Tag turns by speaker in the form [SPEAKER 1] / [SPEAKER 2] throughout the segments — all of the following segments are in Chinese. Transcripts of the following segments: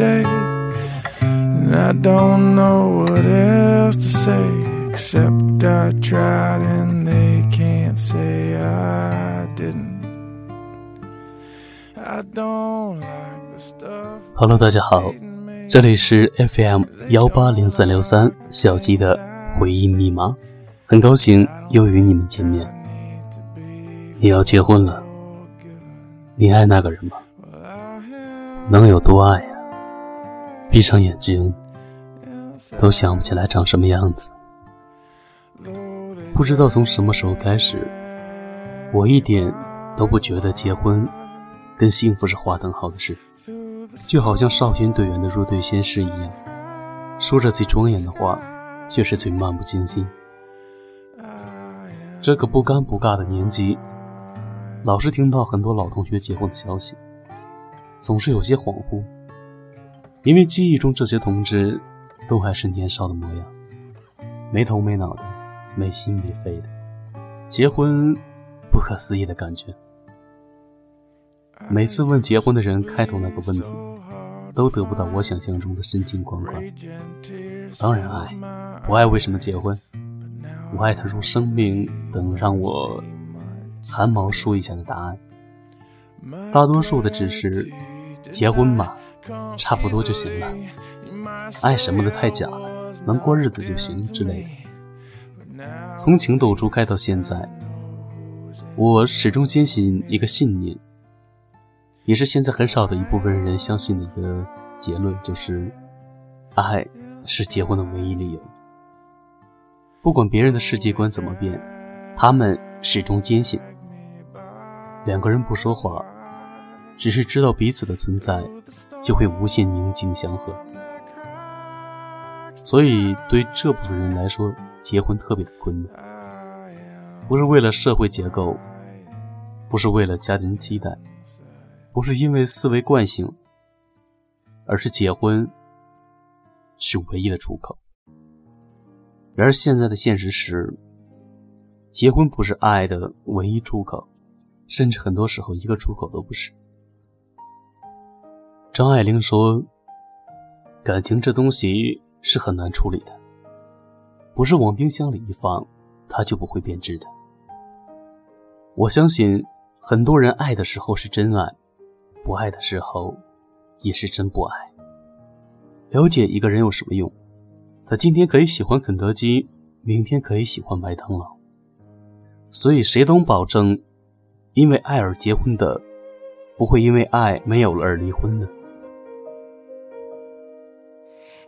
[SPEAKER 1] And I don't know what else to say except I tried and they can't say I didn't. I don't like the stuff.
[SPEAKER 2] Hello，大家好，这里是 FM 幺八零三六三小鸡的回忆密码，很高兴又与你们见面。你要结婚了，你爱那个人吗？能有多爱呀？闭上眼睛，都想不起来长什么样子。不知道从什么时候开始，我一点都不觉得结婚跟幸福是划等号的事，就好像少先队员的入队宣誓一样，说着最庄严的话，却是最漫不经心。这个不尴不尬的年纪，老是听到很多老同学结婚的消息，总是有些恍惚。因为记忆中这些同志都还是年少的模样，没头没脑的，没心没肺的，结婚不可思议的感觉。每次问结婚的人开头那个问题，都得不到我想象中的深情款款。当然爱，不爱为什么结婚？我爱他如生命等让我汗毛竖一下的答案。大多数的只是结婚嘛。差不多就行了，爱什么的太假了，能过日子就行之类的。从情窦初开到现在，我始终坚信一个信念，也是现在很少的一部分人相信的一个结论，就是爱是结婚的唯一理由。不管别人的世界观怎么变，他们始终坚信，两个人不说话。只是知道彼此的存在，就会无限宁静祥和。所以，对这部分人来说，结婚特别的困难。不是为了社会结构，不是为了家庭期待，不是因为思维惯性，而是结婚是唯一的出口。然而，现在的现实是，结婚不是爱的唯一出口，甚至很多时候一个出口都不是。张爱玲说：“感情这东西是很难处理的，不是往冰箱里一放，它就不会变质的。”我相信，很多人爱的时候是真爱，不爱的时候也是真不爱。了解一个人有什么用？他今天可以喜欢肯德基，明天可以喜欢麦当劳。所以，谁能保证，因为爱而结婚的，不会因为爱没有了而离婚呢？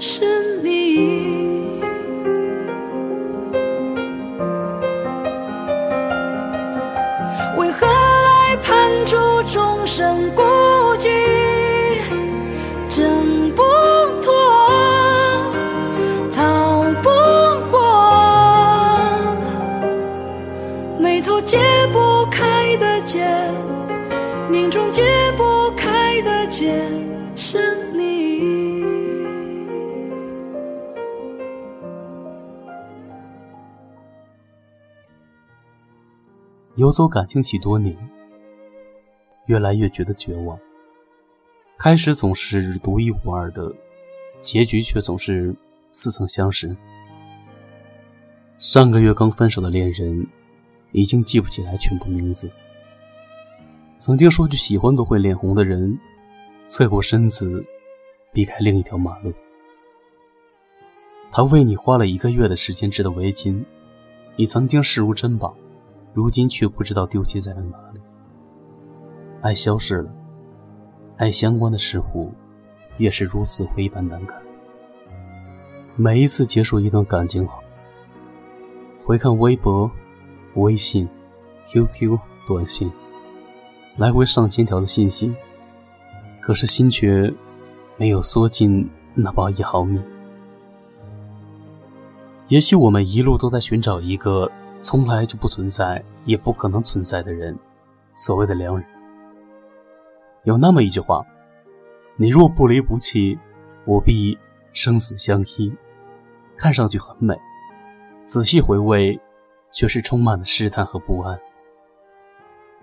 [SPEAKER 3] 是。
[SPEAKER 2] 游走感情起多年，越来越觉得绝望。开始总是独一无二的，结局却总是似曾相识。上个月刚分手的恋人，已经记不起来全部名字。曾经说句喜欢都会脸红的人，侧过身子，避开另一条马路。他为你花了一个月的时间织的围巾，你曾经视如珍宝，如今却不知道丢弃在了哪里。爱消失了，爱相关的事物，也是如死灰般难看。每一次结束一段感情后，回看微博、微信、QQ、短信。来回上千条的信息，可是心却没有缩进那包一毫米。也许我们一路都在寻找一个从来就不存在也不可能存在的人，所谓的良人。有那么一句话：“你若不离不弃，我必生死相依。”看上去很美，仔细回味，却是充满了试探和不安。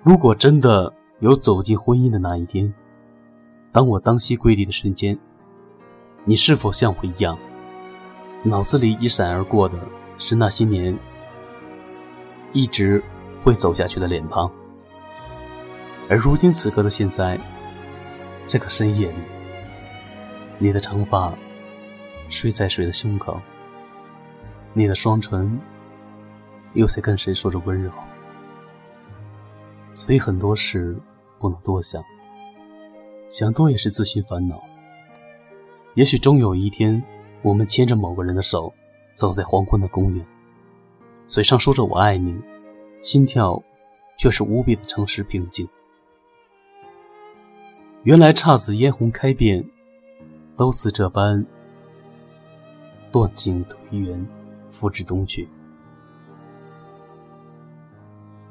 [SPEAKER 2] 如果真的……有走进婚姻的那一天，当我当膝跪地的瞬间，你是否像我一样，脑子里一闪而过的是那些年一直会走下去的脸庞？而如今此刻的现在，这个深夜里，你的长发睡在谁的胸口？你的双唇又在跟谁说着温柔？所以很多事不能多想，想多也是自寻烦恼。也许终有一天，我们牵着某个人的手，走在黄昏的公园，嘴上说着我爱你，心跳却是无比的诚实平静。原来姹紫嫣红开遍，都似这般断井颓垣，付之东去。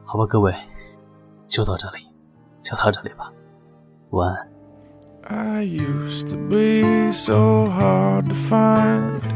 [SPEAKER 2] 好吧，各位。就到这里，就到这里吧，晚安。
[SPEAKER 1] I used to be so hard to find.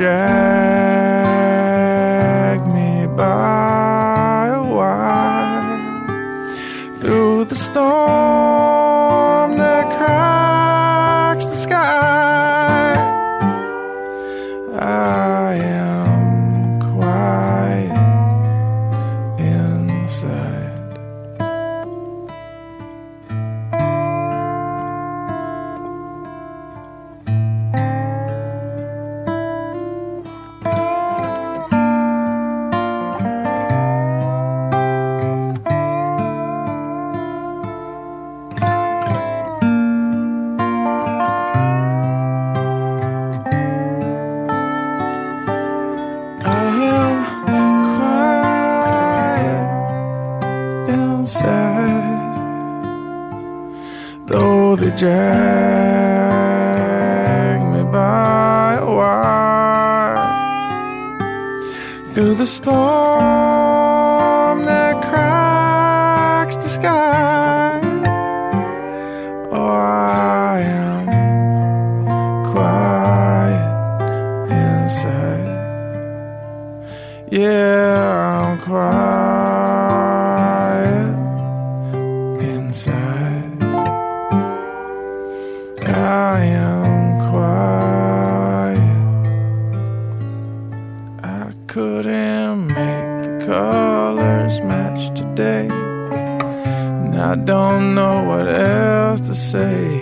[SPEAKER 1] Yeah. Through the storm that cracks the sky. Oh, I am quiet inside. Yeah, I'm quiet I don't know what else to say.